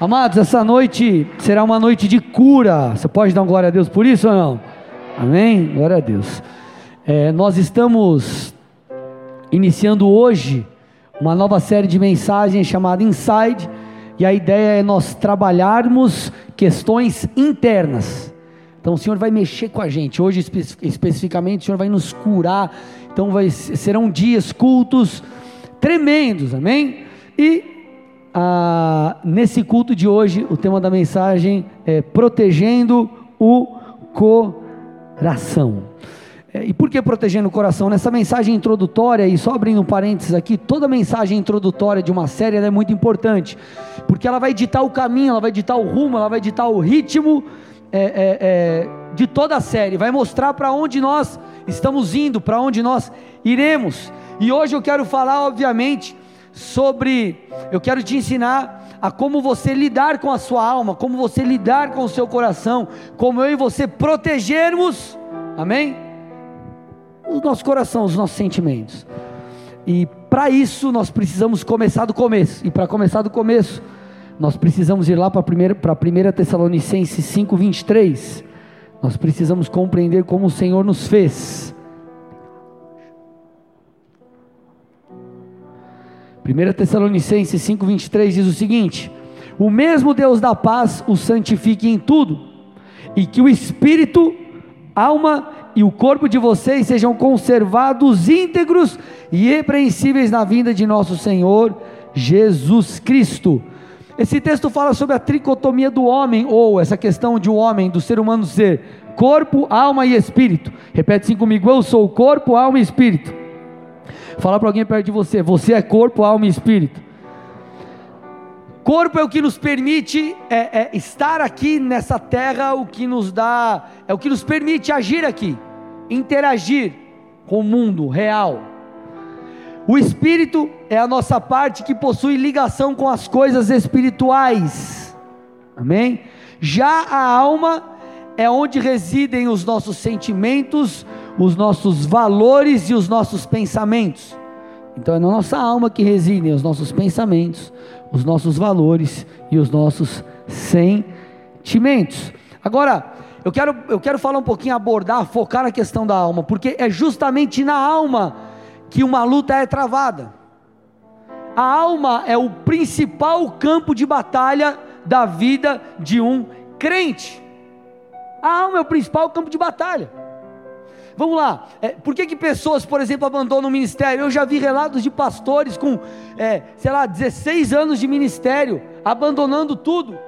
Amados, essa noite será uma noite de cura. Você pode dar glória a Deus por isso ou não? Amém? Glória a Deus. É, nós estamos iniciando hoje uma nova série de mensagens chamada Inside, e a ideia é nós trabalharmos questões internas. Então o Senhor vai mexer com a gente. Hoje espe especificamente o Senhor vai nos curar. Então vai, serão dias cultos tremendos, amém? E ah, nesse culto de hoje, o tema da mensagem é protegendo o coração. É, e por que protegendo o coração? Nessa mensagem introdutória, e só abrindo um parênteses aqui, toda mensagem introdutória de uma série é muito importante, porque ela vai ditar o caminho, ela vai ditar o rumo, ela vai ditar o ritmo é, é, é de toda a série, vai mostrar para onde nós estamos indo, para onde nós iremos. E hoje eu quero falar, obviamente, sobre, eu quero te ensinar a como você lidar com a sua alma, como você lidar com o seu coração, como eu e você protegermos, amém? O nosso coração, os nossos sentimentos. E para isso nós precisamos começar do começo. E para começar do começo, nós precisamos ir lá para a primeira, para a primeira Tessalonicenses 5:23. Nós precisamos compreender como o Senhor nos fez. 1 Tessalonicenses 5,23 diz o seguinte: O mesmo Deus da paz o santifique em tudo, e que o espírito, alma e o corpo de vocês sejam conservados íntegros e irrepreensíveis na vinda de nosso Senhor Jesus Cristo. Esse texto fala sobre a tricotomia do homem, ou essa questão de o um homem, do ser humano ser corpo, alma e espírito. Repete assim comigo: Eu sou corpo, alma e espírito. Fala para alguém perto de você: você é corpo, alma e espírito. Corpo é o que nos permite é, é, estar aqui nessa terra, o que nos dá, é o que nos permite agir aqui, interagir com o mundo real. O espírito é a nossa parte que possui ligação com as coisas espirituais. Amém? Já a alma é onde residem os nossos sentimentos, os nossos valores e os nossos pensamentos. Então é na nossa alma que residem os nossos pensamentos, os nossos valores e os nossos sentimentos. Agora, eu quero, eu quero falar um pouquinho, abordar, focar na questão da alma, porque é justamente na alma que uma luta é travada. A alma é o principal campo de batalha da vida de um crente. A alma é o principal campo de batalha. Vamos lá, é, por que, que pessoas, por exemplo, abandonam o ministério? Eu já vi relatos de pastores com, é, sei lá, 16 anos de ministério, abandonando tudo.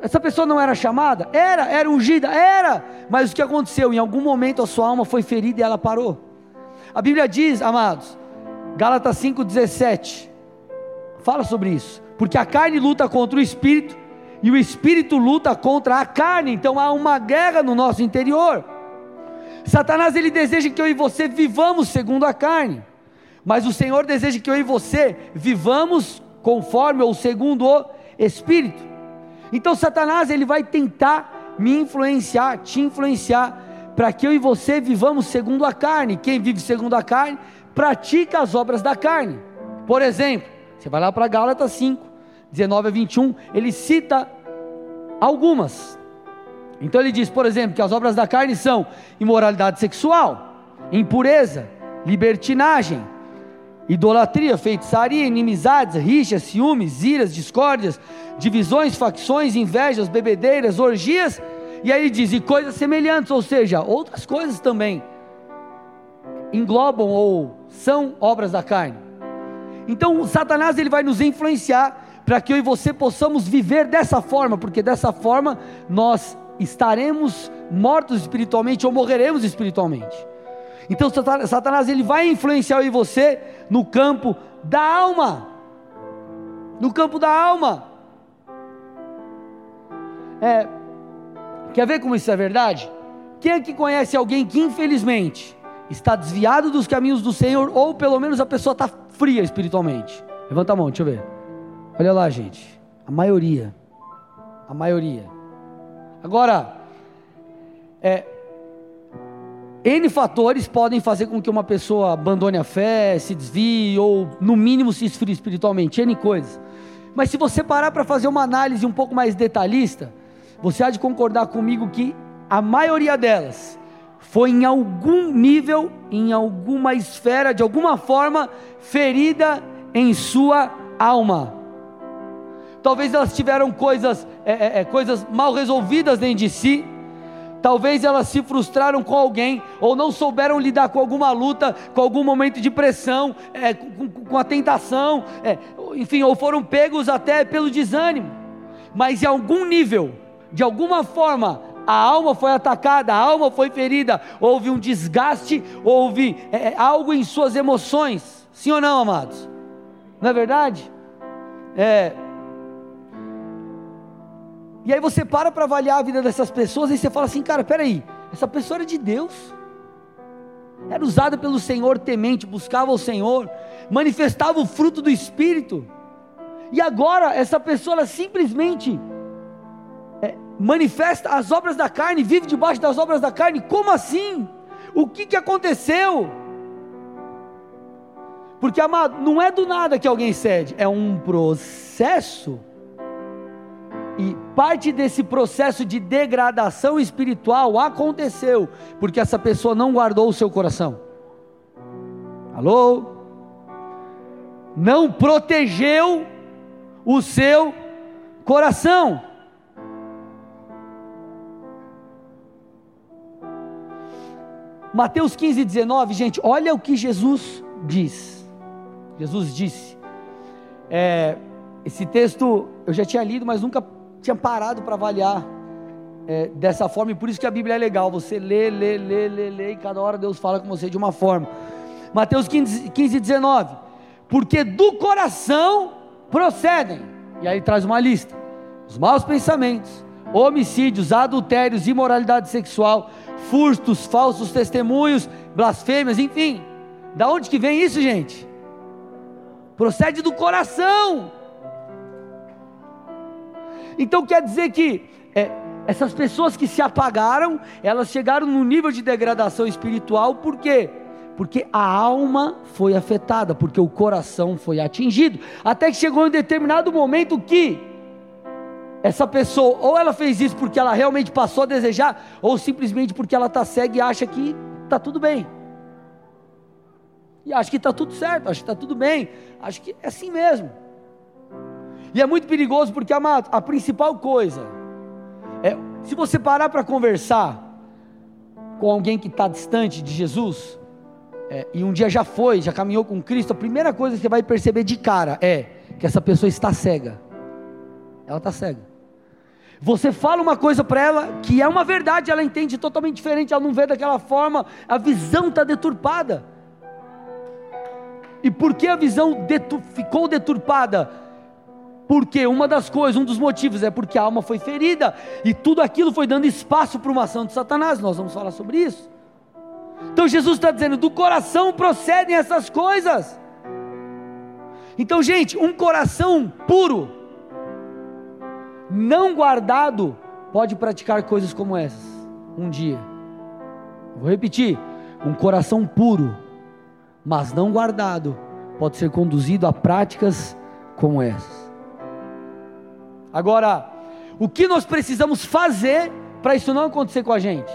Essa pessoa não era chamada? Era, era ungida? Era, mas o que aconteceu? Em algum momento a sua alma foi ferida e ela parou. A Bíblia diz, amados, Gálatas 5,17, fala sobre isso, porque a carne luta contra o espírito, e o espírito luta contra a carne, então há uma guerra no nosso interior. Satanás ele deseja que eu e você vivamos segundo a carne, mas o Senhor deseja que eu e você vivamos conforme ou segundo o Espírito. Então Satanás ele vai tentar me influenciar, te influenciar, para que eu e você vivamos segundo a carne. Quem vive segundo a carne pratica as obras da carne. Por exemplo, você vai lá para Gálatas 5, 19 a 21, ele cita algumas. Então ele diz, por exemplo, que as obras da carne são imoralidade sexual, impureza, libertinagem, idolatria, feitiçaria, inimizades, rixas, ciúmes, iras, discórdias, divisões, facções, invejas, bebedeiras, orgias, e aí ele diz, e coisas semelhantes, ou seja, outras coisas também englobam ou são obras da carne. Então, Satanás ele vai nos influenciar para que eu e você possamos viver dessa forma, porque dessa forma nós estaremos mortos espiritualmente ou morreremos espiritualmente. Então Satanás ele vai influenciar eu e você no campo da alma. No campo da alma. É, quer ver como isso é verdade? Quem é que conhece alguém que infelizmente está desviado dos caminhos do Senhor ou pelo menos a pessoa está fria espiritualmente? Levanta a mão, deixa eu ver. Olha lá, gente. A maioria. A maioria. Agora, é, N fatores podem fazer com que uma pessoa abandone a fé, se desvie ou, no mínimo, se esfrie espiritualmente. N coisas. Mas se você parar para fazer uma análise um pouco mais detalhista, você há de concordar comigo que a maioria delas foi em algum nível, em alguma esfera, de alguma forma, ferida em sua alma. Talvez elas tiveram coisas, é, é, é coisas mal resolvidas dentro de si. Talvez elas se frustraram com alguém, ou não souberam lidar com alguma luta, com algum momento de pressão, é, com, com, a tentação, é, enfim, ou foram pegos até pelo desânimo. Mas em algum nível, de alguma forma, a alma foi atacada, a alma foi ferida, houve um desgaste, houve é, é, algo em suas emoções. Sim ou não, amados? Não é verdade? É. E aí você para para avaliar a vida dessas pessoas e você fala assim, cara, peraí, essa pessoa era de Deus, era usada pelo Senhor temente, buscava o Senhor, manifestava o fruto do Espírito, e agora essa pessoa ela simplesmente manifesta as obras da carne, vive debaixo das obras da carne. Como assim? O que, que aconteceu? Porque, amado, não é do nada que alguém cede, é um processo. Parte desse processo de degradação espiritual aconteceu porque essa pessoa não guardou o seu coração. Alô? Não protegeu o seu coração. Mateus 15, 19, gente, olha o que Jesus diz. Jesus disse. É, esse texto eu já tinha lido, mas nunca tinha parado para avaliar é, dessa forma, e por isso que a Bíblia é legal. Você lê, lê, lê, lê, lê, e cada hora Deus fala com você de uma forma. Mateus 15, 15 19. Porque do coração procedem, e aí traz uma lista: os maus pensamentos, homicídios, adultérios, imoralidade sexual furtos, falsos testemunhos, blasfêmias, enfim. Da onde que vem isso, gente? Procede do coração. Então quer dizer que é, essas pessoas que se apagaram, elas chegaram num nível de degradação espiritual, por quê? Porque a alma foi afetada, porque o coração foi atingido, até que chegou em um determinado momento que essa pessoa, ou ela fez isso porque ela realmente passou a desejar, ou simplesmente porque ela está cega e acha que está tudo bem. E acha que está tudo certo, acha que está tudo bem, acha que é assim mesmo. E é muito perigoso porque, amado, a principal coisa é, se você parar para conversar com alguém que está distante de Jesus, é, e um dia já foi, já caminhou com Cristo, a primeira coisa que você vai perceber de cara é que essa pessoa está cega. Ela está cega. Você fala uma coisa para ela que é uma verdade, ela entende totalmente diferente, ela não vê daquela forma, a visão está deturpada. E por que a visão ficou deturpada? Porque uma das coisas, um dos motivos é porque a alma foi ferida e tudo aquilo foi dando espaço para uma ação de Satanás. Nós vamos falar sobre isso. Então Jesus está dizendo: do coração procedem essas coisas. Então, gente, um coração puro, não guardado, pode praticar coisas como essas, um dia. Vou repetir: um coração puro, mas não guardado, pode ser conduzido a práticas como essas. Agora, o que nós precisamos fazer para isso não acontecer com a gente?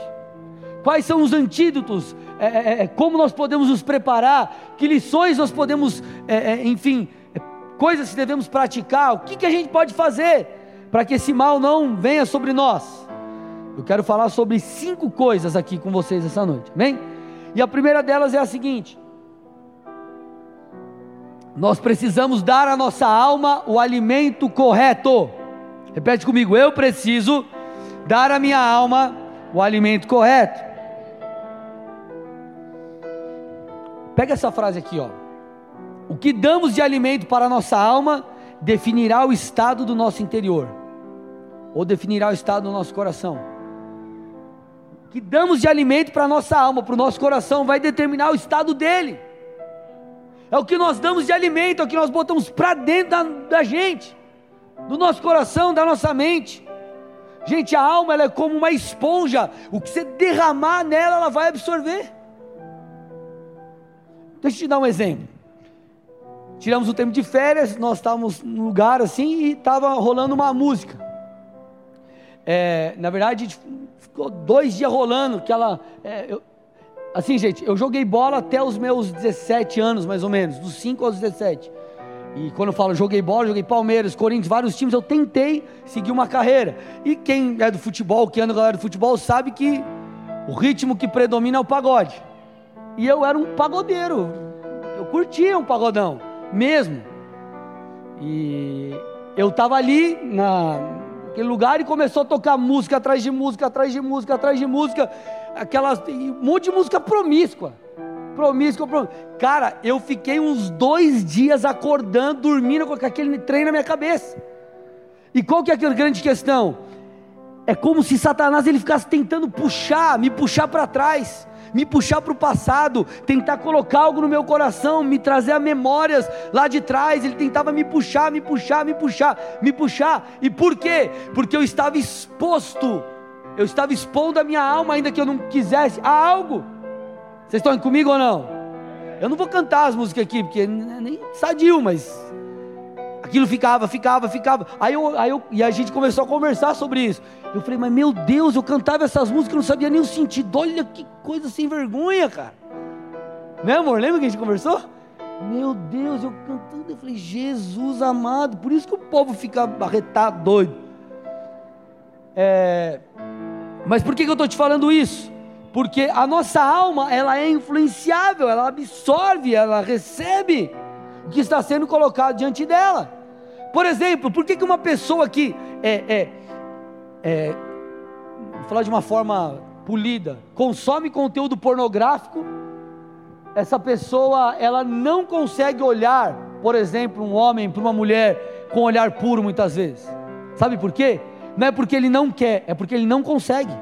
Quais são os antídotos? É, é, é como nós podemos nos preparar? Que lições nós podemos, é, é enfim, é, coisas que devemos praticar? O que, que a gente pode fazer? para que esse mal não venha sobre nós. Eu quero falar sobre cinco coisas aqui com vocês essa noite, amém? E a primeira delas é a seguinte: nós precisamos dar à nossa alma o alimento correto. Repete comigo, eu preciso dar à minha alma o alimento correto. Pega essa frase aqui, ó. O que damos de alimento para a nossa alma definirá o estado do nosso interior ou definirá o estado do nosso coração. O que damos de alimento para a nossa alma, para o nosso coração, vai determinar o estado dele. É o que nós damos de alimento, é o que nós botamos para dentro da, da, gente, do nosso coração, da nossa mente. Gente, a alma ela é como uma esponja, o que você derramar nela, ela vai absorver. Deixa eu te dar um exemplo. tiramos o tempo de férias, nós estávamos num lugar assim e estava rolando uma música. É, na verdade, ficou dois dias rolando, que ela. É, eu, assim, gente, eu joguei bola até os meus 17 anos, mais ou menos, dos 5 aos 17. E quando eu falo joguei bola, joguei Palmeiras, Corinthians, vários times, eu tentei seguir uma carreira. E quem é do futebol, que anda com a galera do futebol, sabe que o ritmo que predomina é o pagode. E eu era um pagodeiro. Eu curtia um pagodão, mesmo. E eu estava ali na, naquele lugar e começou a tocar música atrás de música, atrás de música, atrás de música, aquelas um monte de música promíscua promíscuo, promíscuo. Cara, eu fiquei uns dois dias acordando, dormindo com aquele trem na minha cabeça. E qual que é a grande questão? É como se Satanás ele ficasse tentando puxar, me puxar para trás, me puxar para o passado, tentar colocar algo no meu coração, me trazer a memórias lá de trás. Ele tentava me puxar, me puxar, me puxar, me puxar. E por quê? Porque eu estava exposto, eu estava expondo a minha alma, ainda que eu não quisesse, a algo. Vocês estão comigo ou não? Eu não vou cantar as músicas aqui, porque nem sadio, mas aquilo ficava, ficava, ficava. Aí eu, aí eu, e a gente começou a conversar sobre isso. Eu falei, mas meu Deus, eu cantava essas músicas, não sabia nem o sentido. Olha que coisa sem vergonha, cara. Né, amor? Lembra que a gente conversou? Meu Deus, eu cantando, eu falei, Jesus amado, por isso que o povo fica arretado, doido. É, mas por que, que eu estou te falando isso? Porque a nossa alma ela é influenciável, ela absorve, ela recebe o que está sendo colocado diante dela. Por exemplo, por que, que uma pessoa que é, é, é vou falar de uma forma polida, consome conteúdo pornográfico, essa pessoa ela não consegue olhar, por exemplo, um homem para uma mulher com olhar puro muitas vezes. Sabe por quê? Não é porque ele não quer, é porque ele não consegue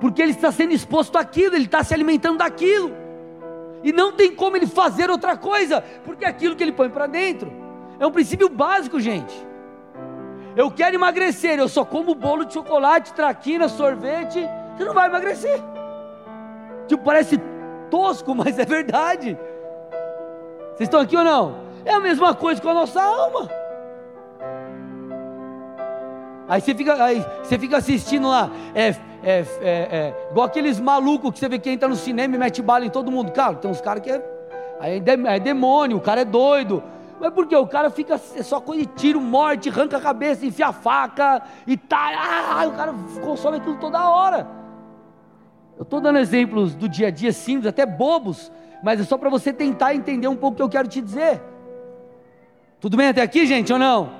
porque ele está sendo exposto àquilo, ele está se alimentando daquilo, e não tem como ele fazer outra coisa, porque é aquilo que ele põe para dentro, é um princípio básico, gente. Eu quero emagrecer, eu só como bolo de chocolate, traquina, sorvete, você não vai emagrecer. Tipo, parece tosco, mas é verdade. Vocês estão aqui ou não? É a mesma coisa com a nossa alma. Aí você fica, aí você fica assistindo lá, é, é, é, é, igual aqueles malucos que você vê que entra no cinema e mete bala em todo mundo. Cara, tem uns caras que é, é, é demônio, o cara é doido. Mas por quê? O cara fica é só de tiro, morte, arranca a cabeça, enfia a faca e tá. Ah, o cara consome aquilo toda hora. Eu estou dando exemplos do dia a dia simples, até bobos, mas é só para você tentar entender um pouco o que eu quero te dizer. Tudo bem até aqui, gente, ou não?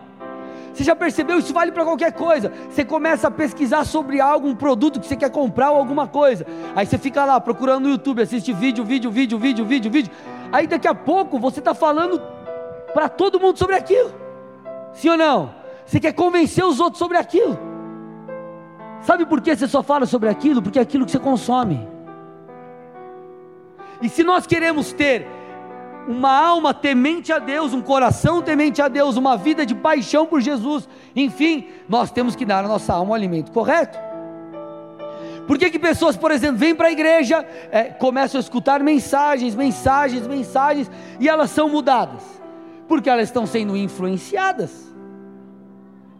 Você já percebeu? Isso vale para qualquer coisa. Você começa a pesquisar sobre algo, um produto que você quer comprar ou alguma coisa. Aí você fica lá procurando no YouTube, assiste vídeo, vídeo, vídeo, vídeo, vídeo, vídeo. Aí daqui a pouco você está falando para todo mundo sobre aquilo. Sim ou não? Você quer convencer os outros sobre aquilo. Sabe por que você só fala sobre aquilo? Porque é aquilo que você consome. E se nós queremos ter uma alma temente a Deus, um coração temente a Deus, uma vida de paixão por Jesus. Enfim, nós temos que dar à nossa alma o alimento correto. Por que, que pessoas, por exemplo, vêm para a igreja, é, começam a escutar mensagens, mensagens, mensagens, e elas são mudadas? Porque elas estão sendo influenciadas.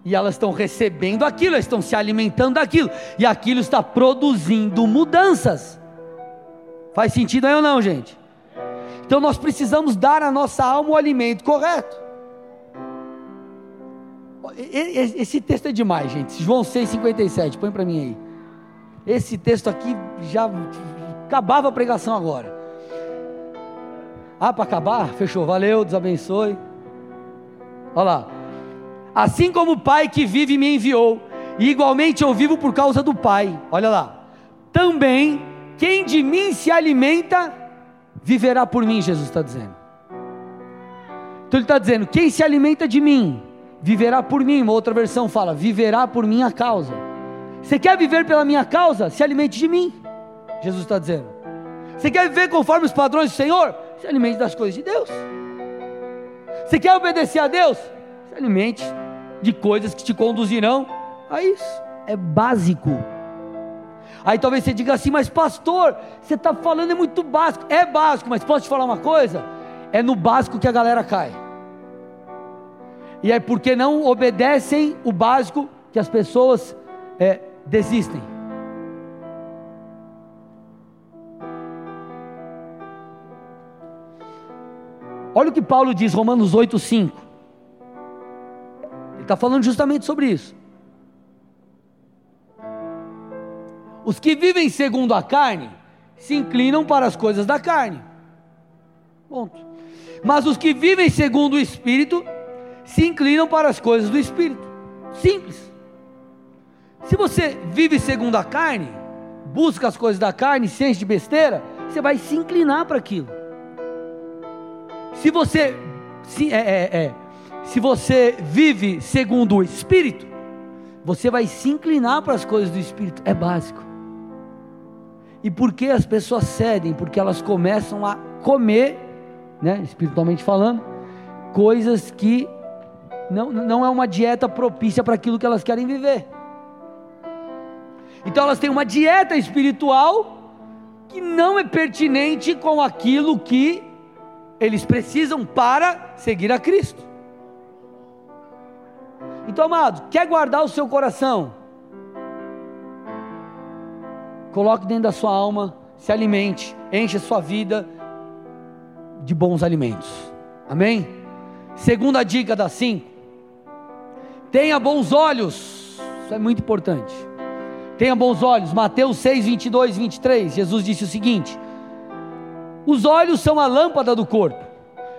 E elas estão recebendo aquilo, elas estão se alimentando daquilo, e aquilo está produzindo mudanças. Faz sentido aí ou não, gente? Então nós precisamos dar à nossa alma o alimento correto. Esse texto é demais, gente. João 6,57, põe para mim aí. Esse texto aqui já acabava a pregação agora. Ah, para acabar? Fechou. Valeu, Deus abençoe. Olha lá. Assim como o Pai que vive me enviou, e igualmente eu vivo por causa do Pai. Olha lá. Também quem de mim se alimenta viverá por mim, Jesus está dizendo. Então ele está dizendo: quem se alimenta de mim, viverá por mim. Uma outra versão fala: viverá por minha causa. Você quer viver pela minha causa? Se alimente de mim. Jesus está dizendo. Você quer viver conforme os padrões do Senhor? Se alimente das coisas de Deus. Você quer obedecer a Deus? Se alimente de coisas que te conduzirão a isso. É básico. Aí talvez você diga assim, mas pastor, você está falando é muito básico. É básico, mas posso te falar uma coisa? é no básico que a galera cai. E é porque não obedecem o básico que as pessoas é, desistem. Olha o que Paulo diz, Romanos 8, 5. Ele está falando justamente sobre isso. Os que vivem segundo a carne se inclinam para as coisas da carne. Ponto. Mas os que vivem segundo o Espírito se inclinam para as coisas do Espírito. Simples. Se você vive segundo a carne, busca as coisas da carne, se enche de besteira, você vai se inclinar para aquilo. Se você se, é, é, é, se você vive segundo o Espírito, você vai se inclinar para as coisas do Espírito. É básico. E por que as pessoas cedem? Porque elas começam a comer, né, espiritualmente falando, coisas que não, não é uma dieta propícia para aquilo que elas querem viver. Então elas têm uma dieta espiritual que não é pertinente com aquilo que eles precisam para seguir a Cristo. Então, amado, quer guardar o seu coração? Coloque dentro da sua alma, se alimente, enche a sua vida de bons alimentos. Amém? Segunda dica das cinco. Tenha bons olhos. Isso é muito importante. Tenha bons olhos. Mateus 6, 22 e 23. Jesus disse o seguinte: Os olhos são a lâmpada do corpo.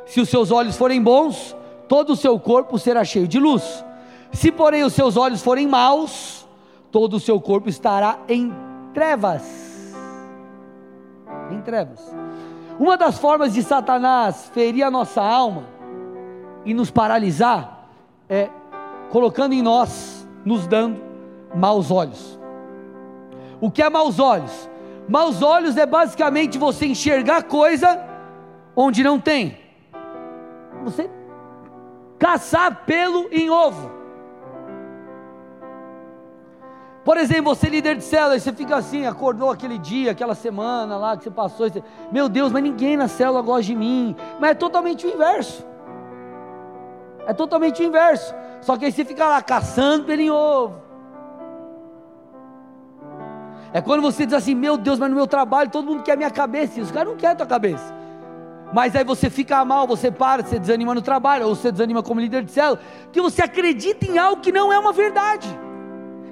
Se os seus olhos forem bons, todo o seu corpo será cheio de luz. Se, porém, os seus olhos forem maus, todo o seu corpo estará em trevas. Em trevas. Uma das formas de Satanás ferir a nossa alma e nos paralisar é colocando em nós, nos dando maus olhos. O que é maus olhos? Maus olhos é basicamente você enxergar coisa onde não tem. Você caçar pelo em ovo. Por exemplo, você líder de célula, você fica assim, acordou aquele dia, aquela semana lá que você passou, você, meu Deus, mas ninguém na célula gosta de mim. Mas é totalmente o inverso. É totalmente o inverso. Só que aí você fica lá caçando pelo em ovo. É quando você diz assim, meu Deus, mas no meu trabalho todo mundo quer minha cabeça, e os caras não querem a tua cabeça. Mas aí você fica mal, você para, você desanima no trabalho, ou você desanima como líder de célula, que você acredita em algo que não é uma verdade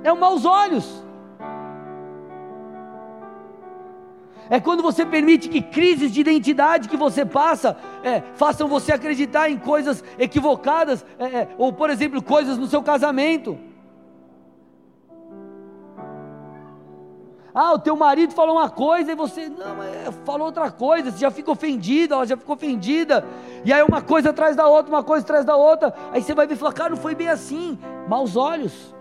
é um maus olhos. É quando você permite que crises de identidade que você passa é, façam você acreditar em coisas equivocadas, é, é, ou por exemplo, coisas no seu casamento. Ah, o teu marido falou uma coisa e você não, mas falou outra coisa, você já fica ofendido, ela já ficou ofendida, e aí uma coisa atrás da outra, uma coisa atrás da outra, aí você vai ver e falar, cara, não foi bem assim, maus olhos.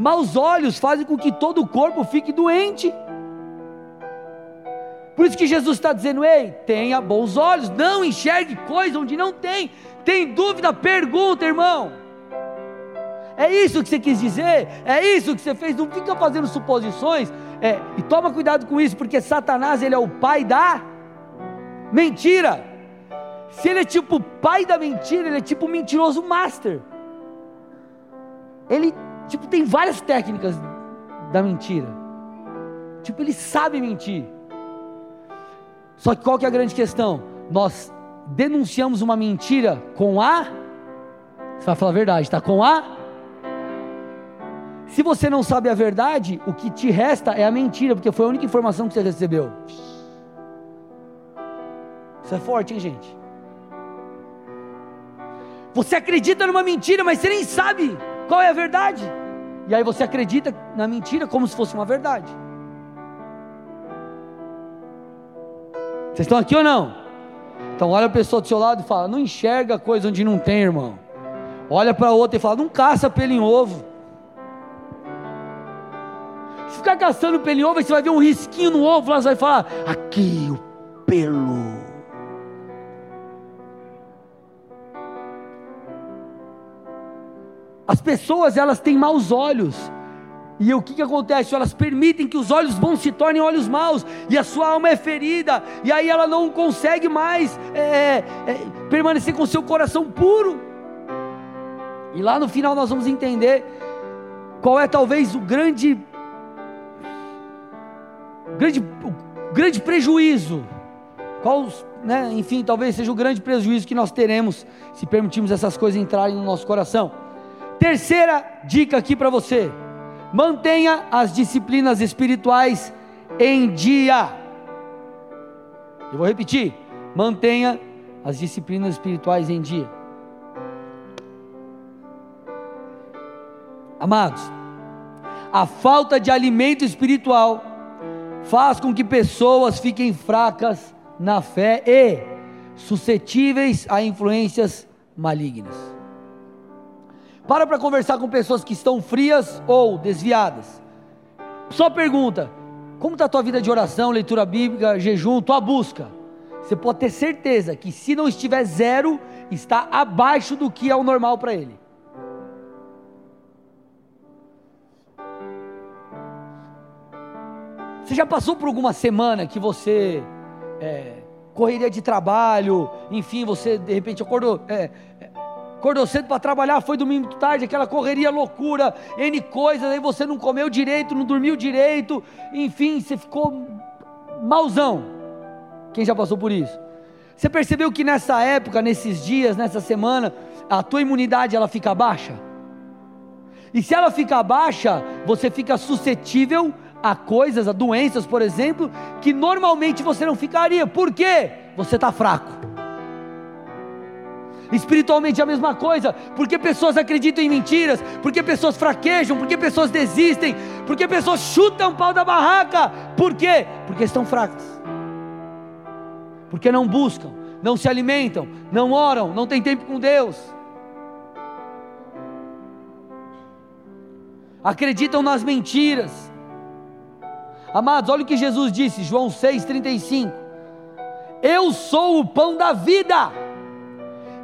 Maus olhos fazem com que todo o corpo fique doente. Por isso que Jesus está dizendo: ei, tenha bons olhos, não enxergue coisa onde não tem. Tem dúvida? Pergunta, irmão. É isso que você quis dizer? É isso que você fez? Não fica fazendo suposições. É, e toma cuidado com isso, porque Satanás ele é o pai da mentira. Se ele é tipo o pai da mentira, ele é tipo o mentiroso master. Ele Tipo, tem várias técnicas da mentira. Tipo, ele sabe mentir. Só que qual que é a grande questão? Nós denunciamos uma mentira com a. Você vai falar a verdade, tá? Com a. Se você não sabe a verdade, o que te resta é a mentira, porque foi a única informação que você recebeu. Isso é forte, hein, gente? Você acredita numa mentira, mas você nem sabe qual é a verdade? E aí você acredita na mentira como se fosse uma verdade. Vocês estão aqui ou não? Então olha a pessoa do seu lado e fala: não enxerga coisa onde não tem, irmão. Olha para outra e fala: não caça pelo em ovo. Se ficar caçando pelo em ovo, você vai ver um risquinho no ovo lá, você vai falar: aqui o pelo. As pessoas elas têm maus olhos, E o que, que acontece? Elas permitem que os olhos bons se tornem olhos maus, e a sua alma é ferida, e aí ela não consegue mais é, é, permanecer com seu coração puro. E lá no final nós vamos entender qual é talvez o grande, grande, o grande prejuízo, qual, né, enfim, talvez seja o grande prejuízo que nós teremos se permitirmos essas coisas entrarem no nosso coração. Terceira dica aqui para você mantenha as disciplinas espirituais em dia. Eu vou repetir: mantenha as disciplinas espirituais em dia. Amados, a falta de alimento espiritual faz com que pessoas fiquem fracas na fé e suscetíveis a influências malignas. Para para conversar com pessoas que estão frias ou desviadas. Só pergunta: como está a tua vida de oração, leitura bíblica, jejum, tua busca? Você pode ter certeza que se não estiver zero, está abaixo do que é o normal para ele. Você já passou por alguma semana que você é, correria de trabalho, enfim, você de repente acordou, é, acordou cedo para trabalhar, foi domingo tarde, aquela correria loucura, N coisas, aí você não comeu direito, não dormiu direito, enfim, você ficou mauzão. Quem já passou por isso? Você percebeu que nessa época, nesses dias, nessa semana, a tua imunidade ela fica baixa? E se ela fica baixa, você fica suscetível a coisas, a doenças, por exemplo, que normalmente você não ficaria. Por quê? Você está fraco. Espiritualmente é a mesma coisa, porque pessoas acreditam em mentiras, porque pessoas fraquejam, porque pessoas desistem, porque pessoas chutam o pau da barraca. Por quê? Porque estão fracas. Porque não buscam, não se alimentam, não oram, não têm tempo com Deus. Acreditam nas mentiras. Amados, olha o que Jesus disse, João 6,35. Eu sou o pão da vida.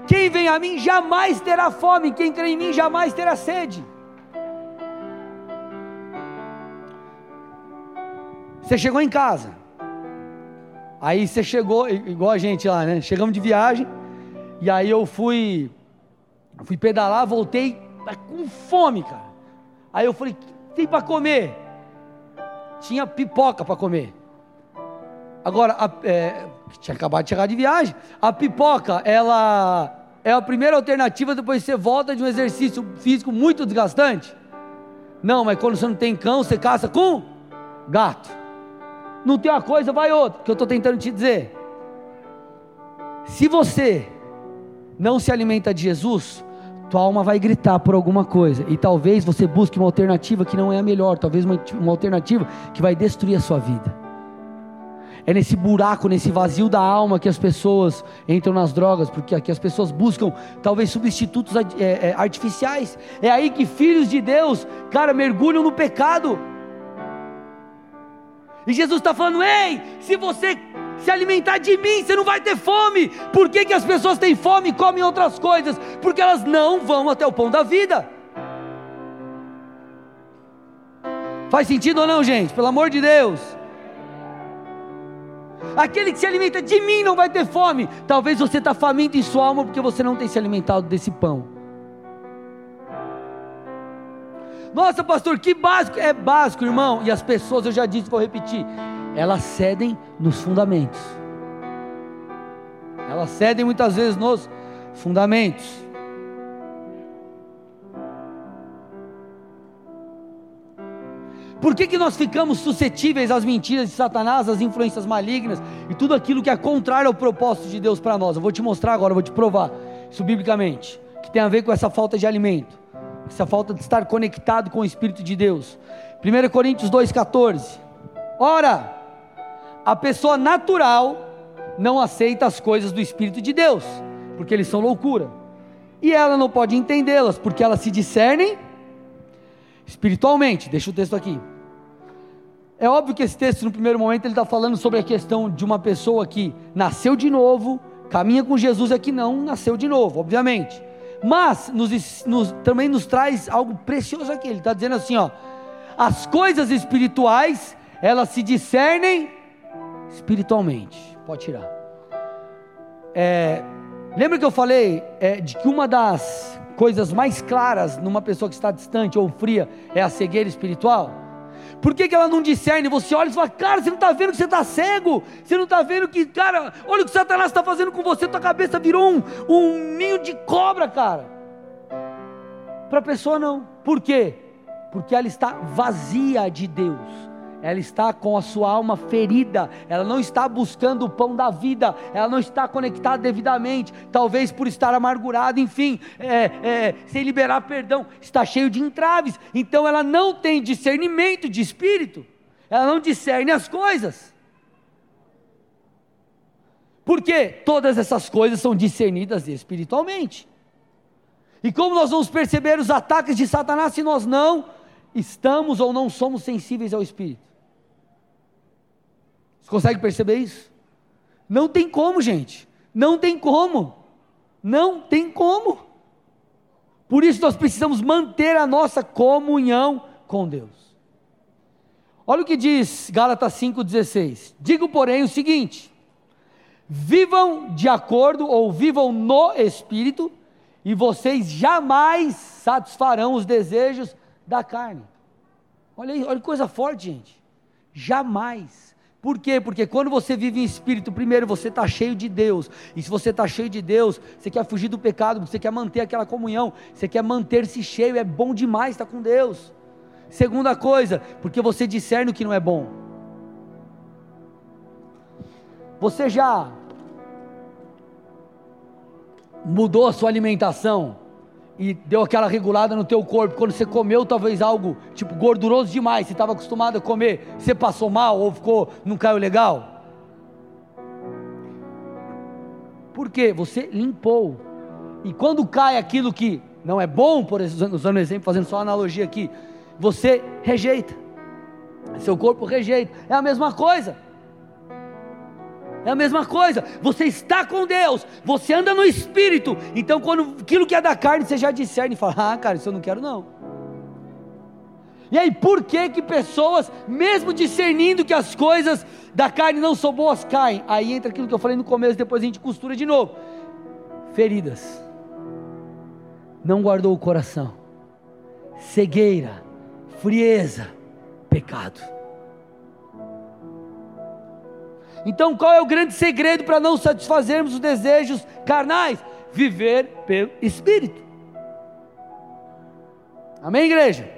Quem vem a mim jamais terá fome, quem crê em mim jamais terá sede. Você chegou em casa, aí você chegou, igual a gente lá, né? Chegamos de viagem, e aí eu fui, fui pedalar, voltei com fome, cara. Aí eu falei: tem para comer? Tinha pipoca para comer. Agora, a, é, tinha acabado de chegar de viagem. A pipoca, ela é a primeira alternativa depois que você volta de um exercício físico muito desgastante? Não, mas quando você não tem cão, você caça com gato. Não tem uma coisa, vai outra, que eu estou tentando te dizer. Se você não se alimenta de Jesus, tua alma vai gritar por alguma coisa, e talvez você busque uma alternativa que não é a melhor, talvez uma, uma alternativa que vai destruir a sua vida. É nesse buraco, nesse vazio da alma que as pessoas entram nas drogas, porque aqui as pessoas buscam talvez substitutos é, é, artificiais. É aí que filhos de Deus, cara, mergulham no pecado. E Jesus está falando: ei, se você se alimentar de mim, você não vai ter fome. Por que, que as pessoas têm fome e comem outras coisas? Porque elas não vão até o pão da vida. Faz sentido ou não, gente? Pelo amor de Deus. Aquele que se alimenta de mim não vai ter fome. Talvez você está faminto em sua alma porque você não tem se alimentado desse pão. Nossa, pastor, que básico. É básico, irmão. E as pessoas, eu já disse, vou repetir, elas cedem nos fundamentos. Elas cedem muitas vezes nos fundamentos. Por que, que nós ficamos suscetíveis às mentiras de Satanás, às influências malignas e tudo aquilo que é contrário ao propósito de Deus para nós? Eu vou te mostrar agora, eu vou te provar isso biblicamente, que tem a ver com essa falta de alimento, essa falta de estar conectado com o Espírito de Deus. 1 Coríntios 2,14. Ora, a pessoa natural não aceita as coisas do Espírito de Deus, porque eles são loucura, e ela não pode entendê-las, porque elas se discernem espiritualmente. Deixa o texto aqui. É óbvio que esse texto, no primeiro momento, ele está falando sobre a questão de uma pessoa que nasceu de novo, caminha com Jesus, é que não nasceu de novo, obviamente. Mas nos, nos, também nos traz algo precioso aqui. Ele está dizendo assim: ó, as coisas espirituais, elas se discernem espiritualmente. Pode tirar. É, lembra que eu falei é, de que uma das coisas mais claras numa pessoa que está distante ou fria é a cegueira espiritual? Por que, que ela não discerne? Você olha e fala, cara, você não está vendo que você está cego? Você não está vendo que, cara, olha o que Satanás está fazendo com você, tua cabeça virou um, um ninho de cobra, cara. Para a pessoa não. Por quê? Porque ela está vazia de Deus ela está com a sua alma ferida, ela não está buscando o pão da vida, ela não está conectada devidamente, talvez por estar amargurada, enfim, é, é, sem liberar perdão, está cheio de entraves, então ela não tem discernimento de espírito, ela não discerne as coisas. Porque todas essas coisas são discernidas espiritualmente. E como nós vamos perceber os ataques de Satanás se nós não estamos ou não somos sensíveis ao Espírito? Você consegue perceber isso? Não tem como, gente. Não tem como. Não tem como. Por isso nós precisamos manter a nossa comunhão com Deus. Olha o que diz Gálatas 5,16. Digo, porém, o seguinte: vivam de acordo ou vivam no Espírito, e vocês jamais satisfarão os desejos da carne. Olha aí, olha que coisa forte, gente. Jamais. Por quê? Porque quando você vive em espírito, primeiro você está cheio de Deus. E se você está cheio de Deus, você quer fugir do pecado, você quer manter aquela comunhão, você quer manter-se cheio, é bom demais estar com Deus. Segunda coisa, porque você discerne o que não é bom. Você já mudou a sua alimentação? E deu aquela regulada no teu corpo, quando você comeu talvez algo tipo gorduroso demais, você estava acostumado a comer, você passou mal ou ficou, não caiu legal? Por quê? Você limpou. E quando cai aquilo que não é bom, por exemplo, usando um exemplo, fazendo só analogia aqui, você rejeita. Seu corpo rejeita. É a mesma coisa. É a mesma coisa. Você está com Deus, você anda no espírito. Então, quando aquilo que é da carne, você já discerne e fala: Ah, cara, isso eu não quero não. E aí, por que que pessoas, mesmo discernindo que as coisas da carne não são boas, caem? Aí entra aquilo que eu falei no começo, depois a gente costura de novo. Feridas. Não guardou o coração. Cegueira, frieza, pecado. Então, qual é o grande segredo para não satisfazermos os desejos carnais? Viver pelo Espírito. Amém, igreja?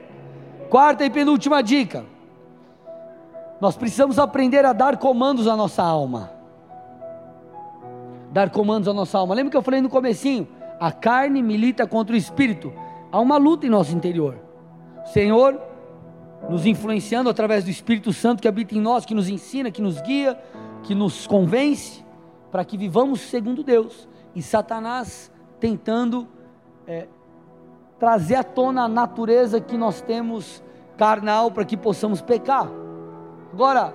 Quarta e penúltima dica. Nós precisamos aprender a dar comandos à nossa alma. Dar comandos à nossa alma. Lembra que eu falei no comecinho? A carne milita contra o espírito. Há uma luta em nosso interior. O Senhor nos influenciando através do Espírito Santo que habita em nós, que nos ensina, que nos guia, que nos convence para que vivamos segundo Deus, e Satanás tentando é, trazer à tona a natureza que nós temos carnal para que possamos pecar. Agora,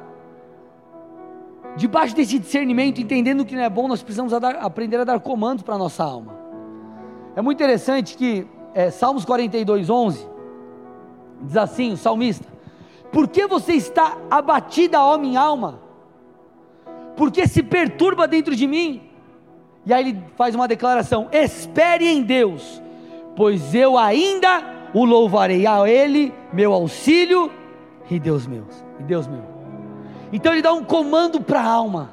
debaixo desse discernimento, entendendo que não é bom, nós precisamos a dar, aprender a dar comandos para a nossa alma. É muito interessante que é, Salmos 42, 11 diz assim: o salmista, por que você está abatida, ó minha alma? Porque se perturba dentro de mim. E aí ele faz uma declaração: espere em Deus, pois eu ainda o louvarei a Ele, meu auxílio e Deus meu, e Deus meu. Então ele dá um comando para a alma.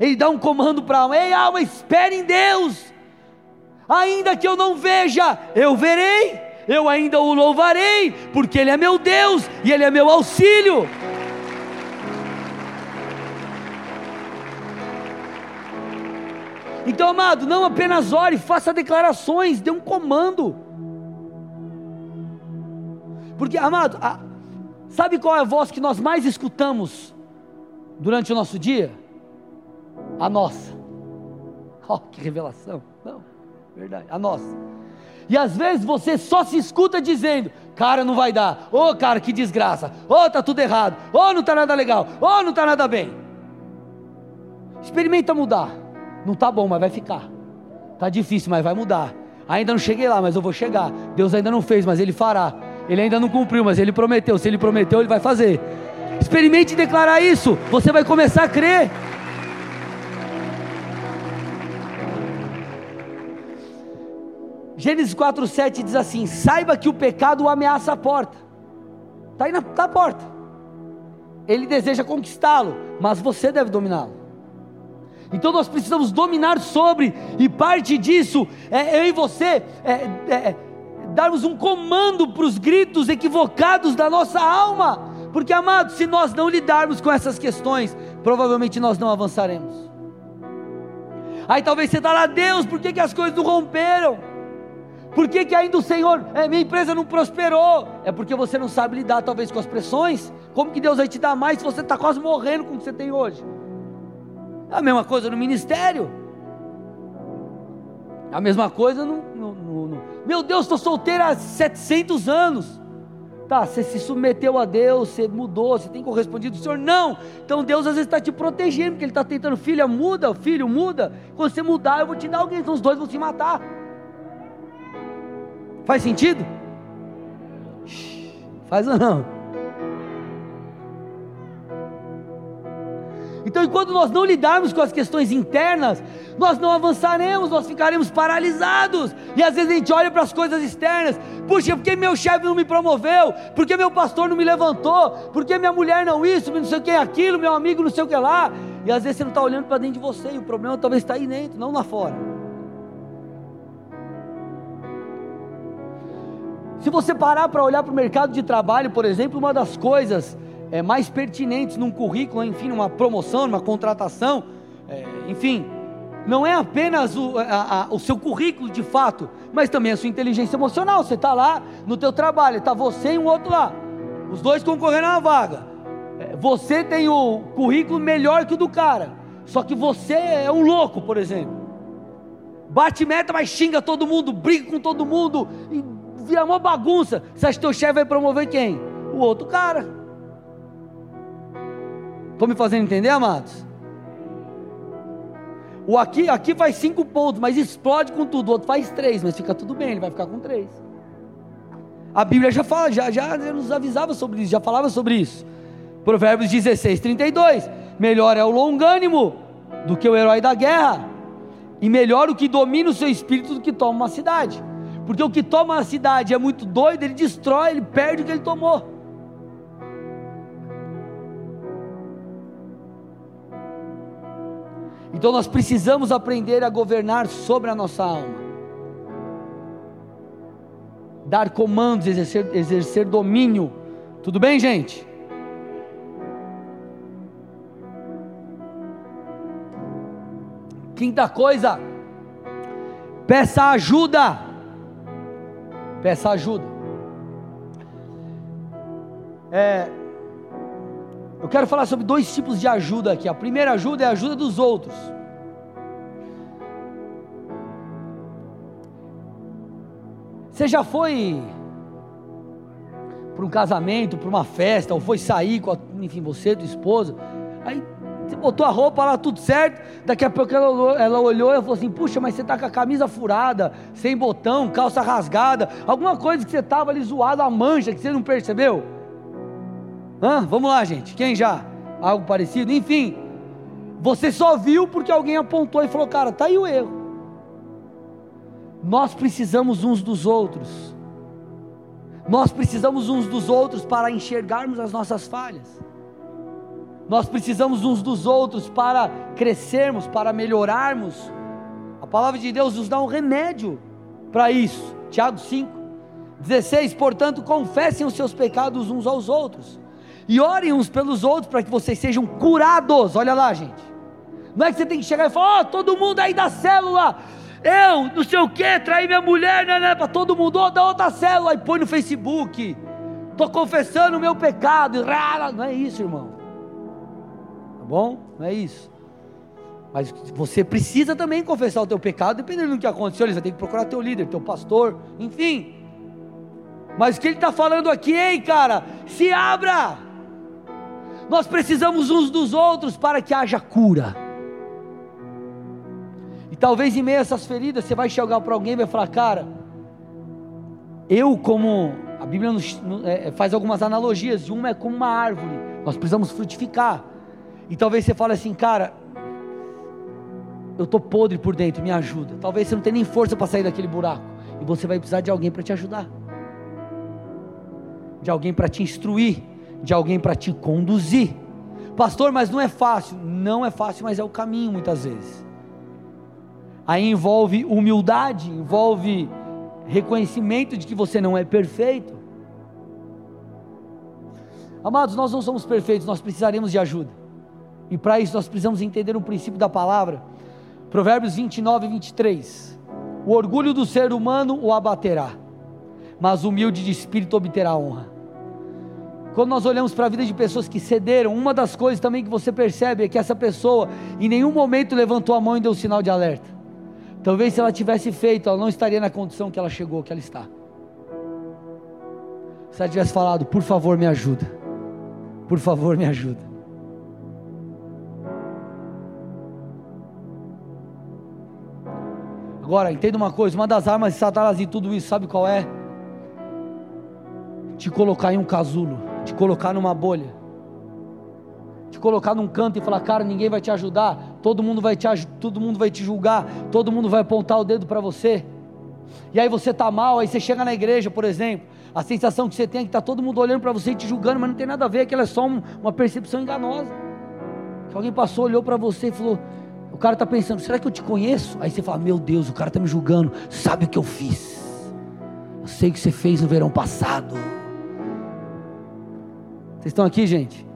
Ele dá um comando para a alma: ei, alma, espere em Deus. Ainda que eu não veja, eu verei. Eu ainda o louvarei, porque Ele é meu Deus e Ele é meu auxílio. Então, amado, não apenas ore, faça declarações, dê um comando. Porque, amado, a, sabe qual é a voz que nós mais escutamos durante o nosso dia? A nossa. Oh, que revelação. Não, verdade, a nossa. E às vezes você só se escuta dizendo: Cara, não vai dar. Ô, oh, cara, que desgraça. Ô, oh, tá tudo errado. Ô, oh, não tá nada legal. Ô, oh, não tá nada bem. Experimenta mudar. Não está bom, mas vai ficar. Está difícil, mas vai mudar. Ainda não cheguei lá, mas eu vou chegar. Deus ainda não fez, mas Ele fará. Ele ainda não cumpriu, mas ele prometeu. Se ele prometeu, ele vai fazer. Experimente declarar isso, você vai começar a crer. Gênesis 4,7 diz assim: Saiba que o pecado ameaça a porta, está aí na, na porta, ele deseja conquistá-lo, mas você deve dominá-lo. Então nós precisamos dominar sobre, e parte disso é eu e você é, é, darmos um comando para os gritos equivocados da nossa alma, porque amados, se nós não lidarmos com essas questões, provavelmente nós não avançaremos. Aí talvez você está lá, Deus, por que, que as coisas não romperam? Por que, que ainda o Senhor, é, minha empresa não prosperou? É porque você não sabe lidar talvez com as pressões. Como que Deus vai te dar mais se você está quase morrendo com o que você tem hoje? A mesma coisa no ministério. A mesma coisa no. no, no, no... Meu Deus, estou solteiro há 700 anos. Tá, você se submeteu a Deus, você mudou, você tem correspondido ao Senhor. Não! Então Deus às vezes está te protegendo, porque Ele está tentando, filha, muda, filho, muda. Quando você mudar, eu vou te dar alguém, então os dois vão se matar. Faz sentido? Faz ou não? Então, enquanto nós não lidarmos com as questões internas, nós não avançaremos, nós ficaremos paralisados. E às vezes a gente olha para as coisas externas: puxa, por que meu chefe não me promoveu? Por que meu pastor não me levantou? Por que minha mulher não isso, não sei o que aquilo, meu amigo não sei o que lá? E às vezes você não está olhando para dentro de você, e o problema talvez está aí dentro, não lá fora. Se você parar para olhar para o mercado de trabalho, por exemplo, uma das coisas é, mais pertinentes num currículo, enfim, numa promoção, numa contratação, é, enfim, não é apenas o, a, a, o seu currículo de fato, mas também a sua inteligência emocional. Você está lá no teu trabalho, está você e um outro lá, os dois concorrendo à vaga. É, você tem o currículo melhor que o do cara, só que você é um louco, por exemplo. Bate meta, mas xinga todo mundo, briga com todo mundo, vira uma bagunça. Você acha que teu chefe vai promover quem? O outro cara. Estou me fazendo entender, amados? O aqui, aqui faz cinco pontos, mas explode com tudo. O outro faz três, mas fica tudo bem, ele vai ficar com três. A Bíblia já fala, já, já nos avisava sobre isso, já falava sobre isso. Provérbios 16, 32. Melhor é o longânimo do que o herói da guerra, e melhor o que domina o seu espírito do que toma uma cidade. Porque o que toma uma cidade é muito doido, ele destrói, ele perde o que ele tomou. Então nós precisamos aprender a governar sobre a nossa alma, dar comandos, exercer, exercer domínio. Tudo bem, gente? Quinta coisa, peça ajuda. Peça ajuda. É, eu quero falar sobre dois tipos de ajuda aqui. A primeira ajuda é a ajuda dos outros. Você já foi para um casamento, para uma festa, ou foi sair com, a, enfim, você, tua esposa, aí você botou a roupa lá, tudo certo, daqui a pouco ela, ela olhou e falou assim, puxa, mas você está com a camisa furada, sem botão, calça rasgada, alguma coisa que você estava ali zoado, a mancha, que você não percebeu? Hã? Vamos lá, gente. Quem já? Algo parecido? Enfim, você só viu porque alguém apontou e falou: Cara, está aí o erro. Nós precisamos uns dos outros. Nós precisamos uns dos outros para enxergarmos as nossas falhas. Nós precisamos uns dos outros para crescermos, para melhorarmos. A palavra de Deus nos dá um remédio para isso. Tiago 5, 16: Portanto, confessem os seus pecados uns aos outros e orem uns pelos outros para que vocês sejam curados. Olha lá, gente. Não é que você tem que chegar e falar, ó, oh, todo mundo aí da célula, eu, não sei o que, traí minha mulher, né, né, para todo mundo, oh, da outra célula, e põe no Facebook, estou confessando o meu pecado, não é isso, irmão, tá bom? Não é isso, mas você precisa também confessar o teu pecado, dependendo do que aconteceu, você tem que procurar teu líder, teu pastor, enfim, mas o que ele está falando aqui, ei cara, se abra, nós precisamos uns dos outros para que haja cura. E talvez em meio a essas feridas você vai chegar para alguém e vai falar: Cara, eu, como a Bíblia nos, é, faz algumas analogias, uma é como uma árvore, nós precisamos frutificar. E talvez você fale assim, cara, eu estou podre por dentro, me ajuda. Talvez você não tenha nem força para sair daquele buraco. E você vai precisar de alguém para te ajudar. De alguém para te instruir, de alguém para te conduzir. Pastor, mas não é fácil. Não é fácil, mas é o caminho muitas vezes. Aí envolve humildade, envolve reconhecimento de que você não é perfeito. Amados, nós não somos perfeitos, nós precisaremos de ajuda. E para isso nós precisamos entender o princípio da palavra. Provérbios 29 e 23. O orgulho do ser humano o abaterá, mas o humilde de espírito obterá honra. Quando nós olhamos para a vida de pessoas que cederam, uma das coisas também que você percebe é que essa pessoa em nenhum momento levantou a mão e deu sinal de alerta. Talvez se ela tivesse feito, ela não estaria na condição que ela chegou, que ela está. Se ela tivesse falado, por favor, me ajuda. Por favor, me ajuda. Agora, entenda uma coisa: uma das armas de Satanás e tudo isso, sabe qual é? Te colocar em um casulo te colocar numa bolha, te colocar num canto e falar, cara, ninguém vai te ajudar, todo mundo vai te, todo mundo vai te julgar, todo mundo vai apontar o dedo para você. E aí você está mal, aí você chega na igreja, por exemplo, a sensação que você tem é que está todo mundo olhando para você e te julgando, mas não tem nada a ver, aquilo é só um, uma percepção enganosa. Que alguém passou, olhou para você e falou, o cara está pensando, será que eu te conheço? Aí você fala, meu Deus, o cara está me julgando, sabe o que eu fiz? Eu sei o que você fez no verão passado. Vocês estão aqui, gente?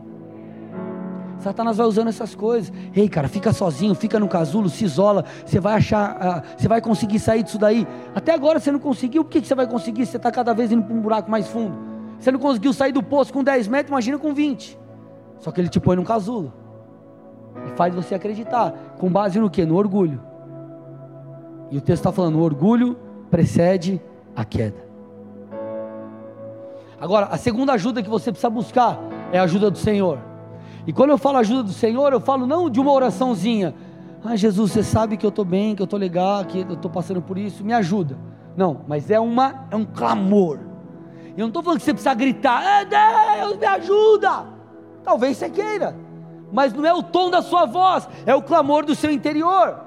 Satanás vai usando essas coisas. Ei, cara, fica sozinho, fica no casulo, se isola. Você vai achar, uh, você vai conseguir sair disso daí. Até agora você não conseguiu. Que, que você vai conseguir? Você está cada vez indo para um buraco mais fundo. Você não conseguiu sair do poço com 10 metros, imagina com 20. Só que ele te põe num casulo. E faz você acreditar. Com base no que? No orgulho. E o texto está falando: o orgulho precede a queda. Agora, a segunda ajuda que você precisa buscar é a ajuda do Senhor. E quando eu falo ajuda do Senhor, eu falo não de uma oraçãozinha. Ah, Jesus, você sabe que eu estou bem, que eu estou legal, que eu estou passando por isso, me ajuda. Não, mas é, uma, é um clamor. Eu não estou falando que você precisa gritar, é Deus, me ajuda. Talvez você queira, mas não é o tom da sua voz, é o clamor do seu interior.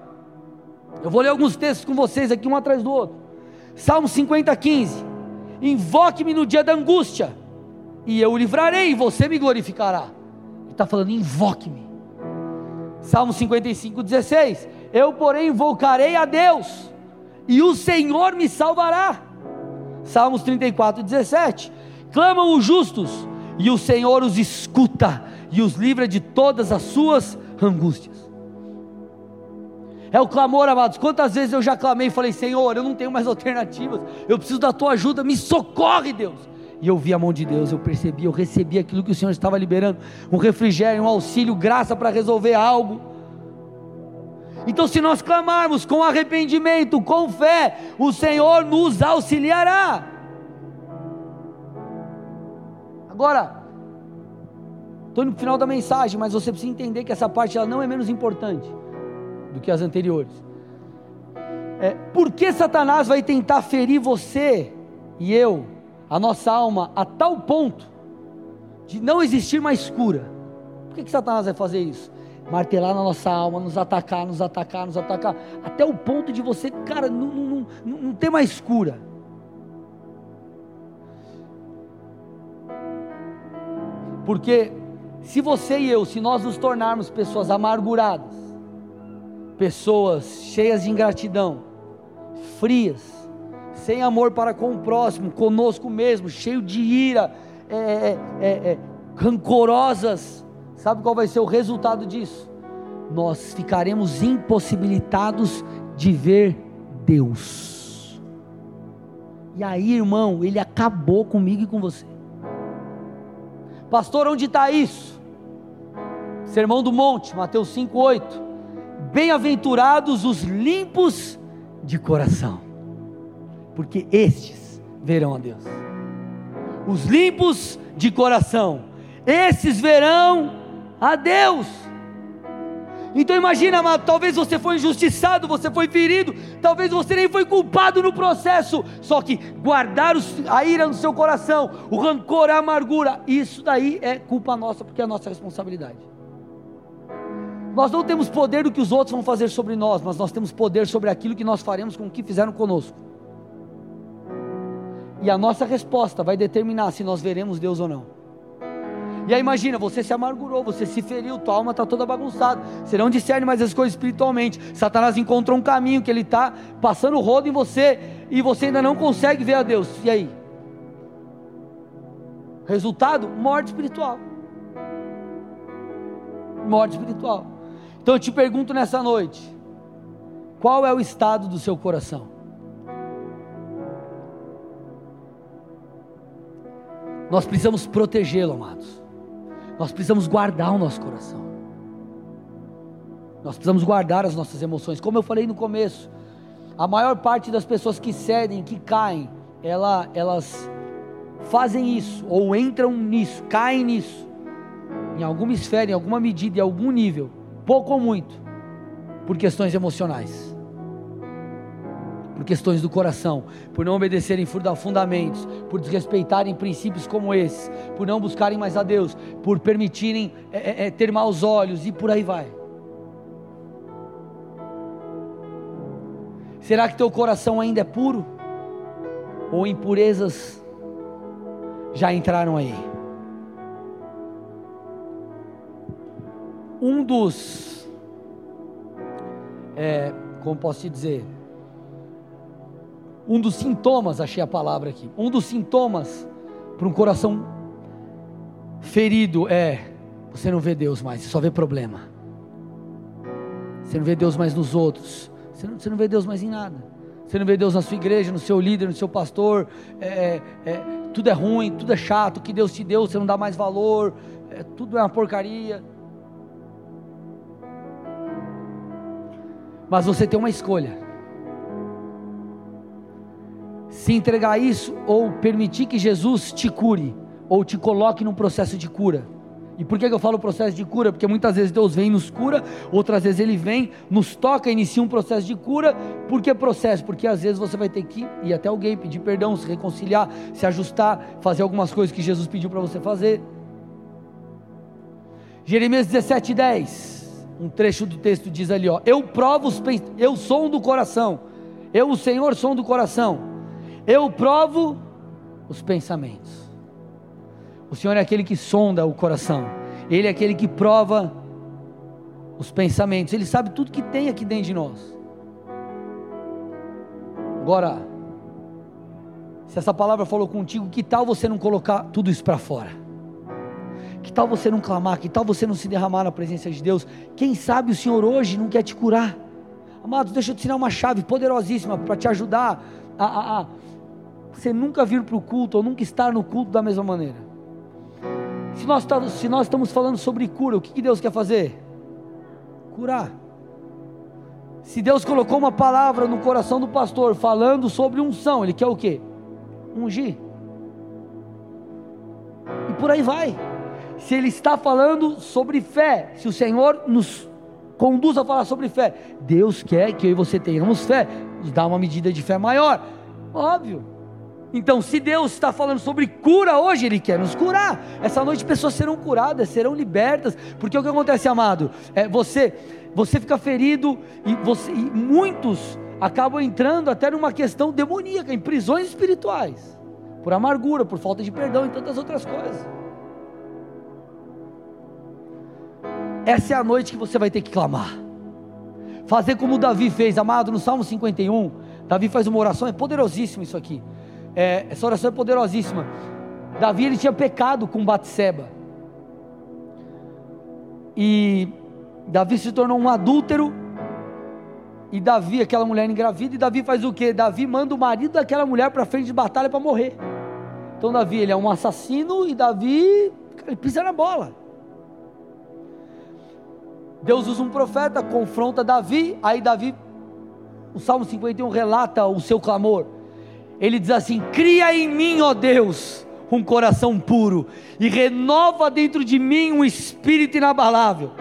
Eu vou ler alguns textos com vocês aqui, um atrás do outro. Salmo 50, 15. Invoque-me no dia da angústia, e eu o livrarei, e você me glorificará. Ele está falando, invoque-me. Salmo 55, 16. Eu, porém, invocarei a Deus, e o Senhor me salvará. Salmos 34, 17. Clamam os justos, e o Senhor os escuta, e os livra de todas as suas angústias. É o clamor, amados. Quantas vezes eu já clamei e falei: Senhor, eu não tenho mais alternativas, eu preciso da tua ajuda, me socorre, Deus. E eu vi a mão de Deus, eu percebi, eu recebi aquilo que o Senhor estava liberando: um refrigério, um auxílio, graça para resolver algo. Então, se nós clamarmos com arrependimento, com fé, o Senhor nos auxiliará. Agora, estou no final da mensagem, mas você precisa entender que essa parte ela não é menos importante do que as anteriores. É, por que Satanás vai tentar ferir você e eu, a nossa alma, a tal ponto de não existir mais cura? Por que, que Satanás vai fazer isso? Martelar na nossa alma, nos atacar, nos atacar, nos atacar, até o ponto de você, cara, não, não, não, não ter mais cura. Porque se você e eu, se nós nos tornarmos pessoas amarguradas, pessoas cheias de ingratidão, frias, sem amor para com o próximo, conosco mesmo, cheio de ira, é, é, é, é, rancorosas, sabe qual vai ser o resultado disso? Nós ficaremos impossibilitados de ver Deus. E aí, irmão, ele acabou comigo e com você. Pastor, onde está isso? Sermão do Monte, Mateus 5,8 Bem-aventurados os limpos de coração, porque estes verão a Deus. Os limpos de coração, esses verão a Deus. Então imagina, amado, talvez você foi injustiçado, você foi ferido, talvez você nem foi culpado no processo, só que guardar a ira no seu coração, o rancor, a amargura, isso daí é culpa nossa, porque é a nossa responsabilidade. Nós não temos poder do que os outros vão fazer sobre nós, mas nós temos poder sobre aquilo que nós faremos com o que fizeram conosco. E a nossa resposta vai determinar se nós veremos Deus ou não. E aí imagina, você se amargurou, você se feriu, tua alma está toda bagunçada. Você não discerne mais as coisas espiritualmente. Satanás encontrou um caminho que ele está passando o rodo em você e você ainda não consegue ver a Deus. E aí? Resultado? Morte espiritual. Morte espiritual. Então eu te pergunto nessa noite: qual é o estado do seu coração? Nós precisamos protegê-lo, amados. Nós precisamos guardar o nosso coração. Nós precisamos guardar as nossas emoções. Como eu falei no começo, a maior parte das pessoas que cedem, que caem, ela, elas fazem isso, ou entram nisso, caem nisso, em alguma esfera, em alguma medida, em algum nível, pouco ou muito, por questões emocionais por questões do coração, por não obedecerem fundamentos, por desrespeitarem princípios como esses, por não buscarem mais a Deus, por permitirem é, é, é, ter maus olhos e por aí vai. Será que teu coração ainda é puro? Ou impurezas já entraram aí? Um dos, é, como posso te dizer, um dos sintomas, achei a palavra aqui, um dos sintomas para um coração ferido é você não vê Deus mais, você só vê problema. Você não vê Deus mais nos outros, você não, você não vê Deus mais em nada. Você não vê Deus na sua igreja, no seu líder, no seu pastor. É, é, é tudo é ruim, tudo é chato. O que Deus te deu, você não dá mais valor. É, tudo é uma porcaria. Mas você tem uma escolha se entregar a isso ou permitir que Jesus te cure ou te coloque num processo de cura. E por que eu falo processo de cura? Porque muitas vezes Deus vem e nos cura, outras vezes Ele vem, nos toca, inicia um processo de cura. Por que processo? Porque às vezes você vai ter que ir até alguém, pedir perdão, se reconciliar, se ajustar, fazer algumas coisas que Jesus pediu para você fazer. Jeremias 17, 10, um trecho do texto diz ali: ó, Eu provo os eu sou do coração, eu, o Senhor, sou do coração eu provo os pensamentos. O Senhor é aquele que sonda o coração. Ele é aquele que prova os pensamentos. Ele sabe tudo que tem aqui dentro de nós. Agora, se essa palavra falou contigo, que tal você não colocar tudo isso para fora? Que tal você não clamar? Que tal você não se derramar na presença de Deus? Quem sabe o Senhor hoje não quer te curar? Amados, deixa eu te ensinar uma chave poderosíssima para te ajudar a, a, a você nunca vir para o culto ou nunca estar no culto da mesma maneira. Se nós, tá, se nós estamos falando sobre cura, o que, que Deus quer fazer? Curar. Se Deus colocou uma palavra no coração do pastor falando sobre unção, ele quer o quê? Ungir. E por aí vai. Se ele está falando sobre fé, se o Senhor nos conduz a falar sobre fé, Deus quer que eu e você tenhamos fé, nos dá uma medida de fé maior. Óbvio. Então, se Deus está falando sobre cura hoje, Ele quer nos curar. Essa noite pessoas serão curadas, serão libertas. Porque o que acontece, amado? É você, você fica ferido e, você, e muitos acabam entrando até numa questão demoníaca, em prisões espirituais, por amargura, por falta de perdão e tantas outras coisas. Essa é a noite que você vai ter que clamar. Fazer como Davi fez, amado, no Salmo 51. Davi faz uma oração, é poderosíssimo isso aqui. É, essa oração é poderosíssima. Davi ele tinha pecado com Batseba. E Davi se tornou um adúltero. E Davi, aquela mulher engravida, e Davi faz o que? Davi manda o marido daquela mulher para frente de batalha para morrer. Então Davi ele é um assassino e Davi ele pisa na bola. Deus usa um profeta, confronta Davi, aí Davi, o Salmo 51 relata o seu clamor ele diz assim: Cria em mim, ó Deus, um coração puro, e renova dentro de mim um espírito inabalável.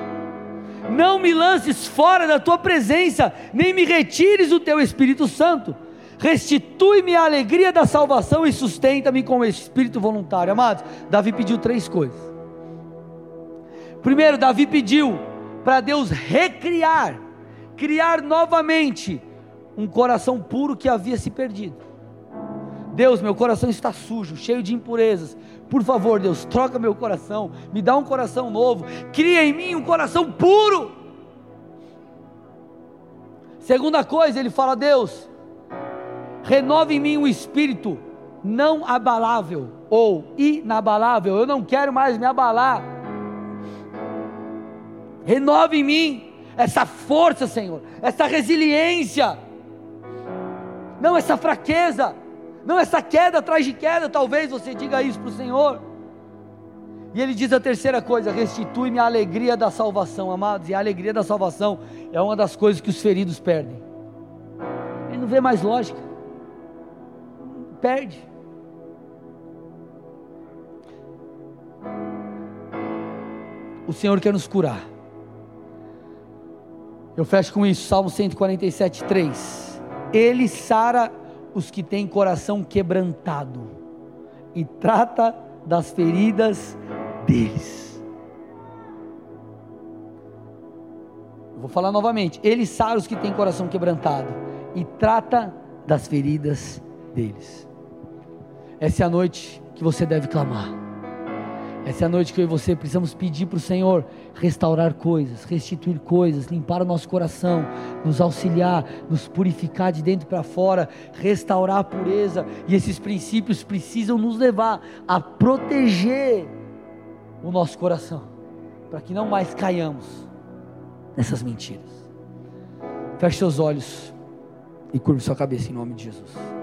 Não me lances fora da tua presença, nem me retires o teu Espírito Santo. Restitui-me a alegria da salvação e sustenta-me com o espírito voluntário. Amados, Davi pediu três coisas. Primeiro, Davi pediu para Deus recriar, criar novamente um coração puro que havia se perdido. Deus, meu coração está sujo, cheio de impurezas. Por favor, Deus, troca meu coração, me dá um coração novo, cria em mim um coração puro. Segunda coisa, ele fala: Deus, renova em mim um espírito não abalável ou inabalável. Eu não quero mais me abalar. Renova em mim essa força, Senhor, essa resiliência, não essa fraqueza não essa queda atrás de queda, talvez você diga isso para o Senhor. E ele diz a terceira coisa: restitui-me a alegria da salvação, amados. E a alegria da salvação é uma das coisas que os feridos perdem. Ele não vê mais lógica, perde. O Senhor quer nos curar. Eu fecho com isso, Salmo 147, 3. Ele sara os que têm coração quebrantado e trata das feridas deles. vou falar novamente. Ele sara os que têm coração quebrantado e trata das feridas deles. Essa é a noite que você deve clamar. Essa é a noite que eu e você precisamos pedir para o Senhor restaurar coisas, restituir coisas, limpar o nosso coração, nos auxiliar, nos purificar de dentro para fora, restaurar a pureza. E esses princípios precisam nos levar a proteger o nosso coração, para que não mais caiamos nessas mentiras. Feche seus olhos e curve sua cabeça em nome de Jesus.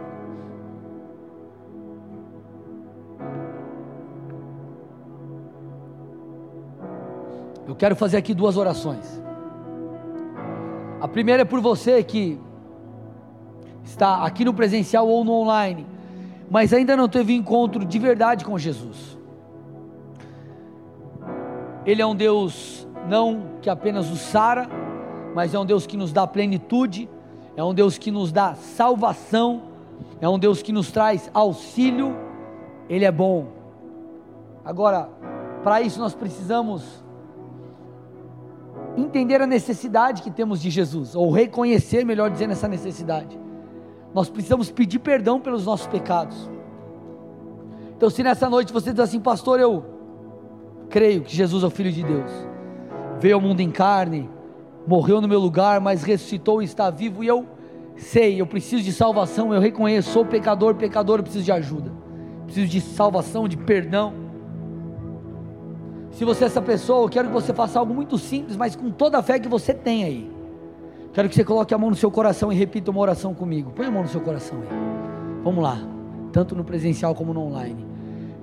Eu quero fazer aqui duas orações. A primeira é por você que está aqui no presencial ou no online, mas ainda não teve encontro de verdade com Jesus. Ele é um Deus não que apenas o sara, mas é um Deus que nos dá plenitude, é um Deus que nos dá salvação, é um Deus que nos traz auxílio. Ele é bom. Agora, para isso nós precisamos entender a necessidade que temos de Jesus, ou reconhecer, melhor dizendo, essa necessidade. Nós precisamos pedir perdão pelos nossos pecados. Então, se nessa noite você diz assim, pastor, eu creio que Jesus é o Filho de Deus, veio ao mundo em carne, morreu no meu lugar, mas ressuscitou e está vivo, e eu sei, eu preciso de salvação, eu reconheço, sou pecador, pecador, eu preciso de ajuda, preciso de salvação, de perdão. Se você é essa pessoa, eu quero que você faça algo muito simples, mas com toda a fé que você tem aí. Quero que você coloque a mão no seu coração e repita uma oração comigo. Põe a mão no seu coração aí. Vamos lá. Tanto no presencial como no online.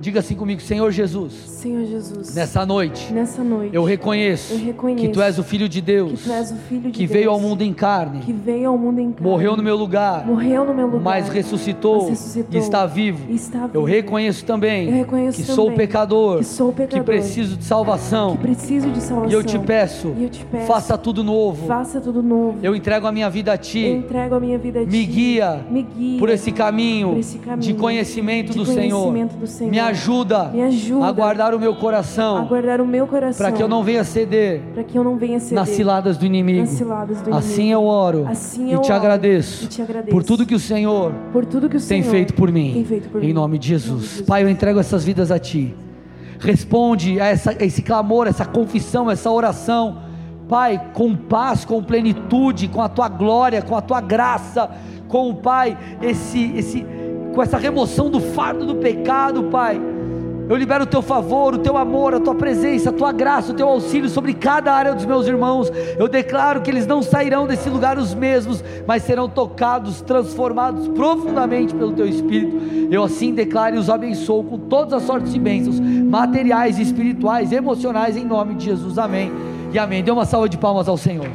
Diga assim comigo, Senhor Jesus. Senhor Jesus. Nessa noite. Nessa noite. Eu reconheço. Eu reconheço que tu és o filho de Deus. Que tu és o filho de que Deus. veio ao mundo em carne. Que veio ao mundo em carne. Morreu no meu lugar. Morreu no meu lugar. Mas ressuscitou. Mas ressuscitou e está vivo. E está vivo. Eu reconheço também. Eu reconheço que também sou pecador. Que sou pecador. Que preciso de salvação. Que preciso de salvação. E eu te peço. E eu te peço. Faça tudo novo. Faça tudo novo. Eu entrego a minha vida a ti. Eu entrego a minha vida a ti. Me guia. Me guia. Por esse caminho. Por esse caminho de conhecimento, de do, conhecimento Senhor. do Senhor. Me ajuda. Me ajuda a guardar o meu coração. A guardar o meu coração. Para que eu não venha ceder. Para que eu não venha ceder. Nas ciladas do inimigo. Ciladas do assim inimigo. eu oro. Assim e eu te oro. agradeço. E te agradeço. Por tudo que o Senhor. Por tudo que o tem Senhor feito por mim. Tem feito por em mim. nome de Jesus. Em nome de Jesus. Pai, eu entrego essas vidas a ti. Responde a, essa, a esse clamor, essa confissão, essa oração. Pai, com paz, com plenitude, com a tua glória, com a tua graça, com o Pai, esse, esse, com essa remoção do fardo do pecado, Pai. Eu libero o teu favor, o teu amor, a tua presença, a tua graça, o teu auxílio sobre cada área dos meus irmãos. Eu declaro que eles não sairão desse lugar os mesmos, mas serão tocados, transformados profundamente pelo teu Espírito. Eu assim declaro e os abençoo com todas as sortes de bênçãos, materiais, espirituais, emocionais, em nome de Jesus. Amém e amém. Dê uma salva de palmas ao Senhor.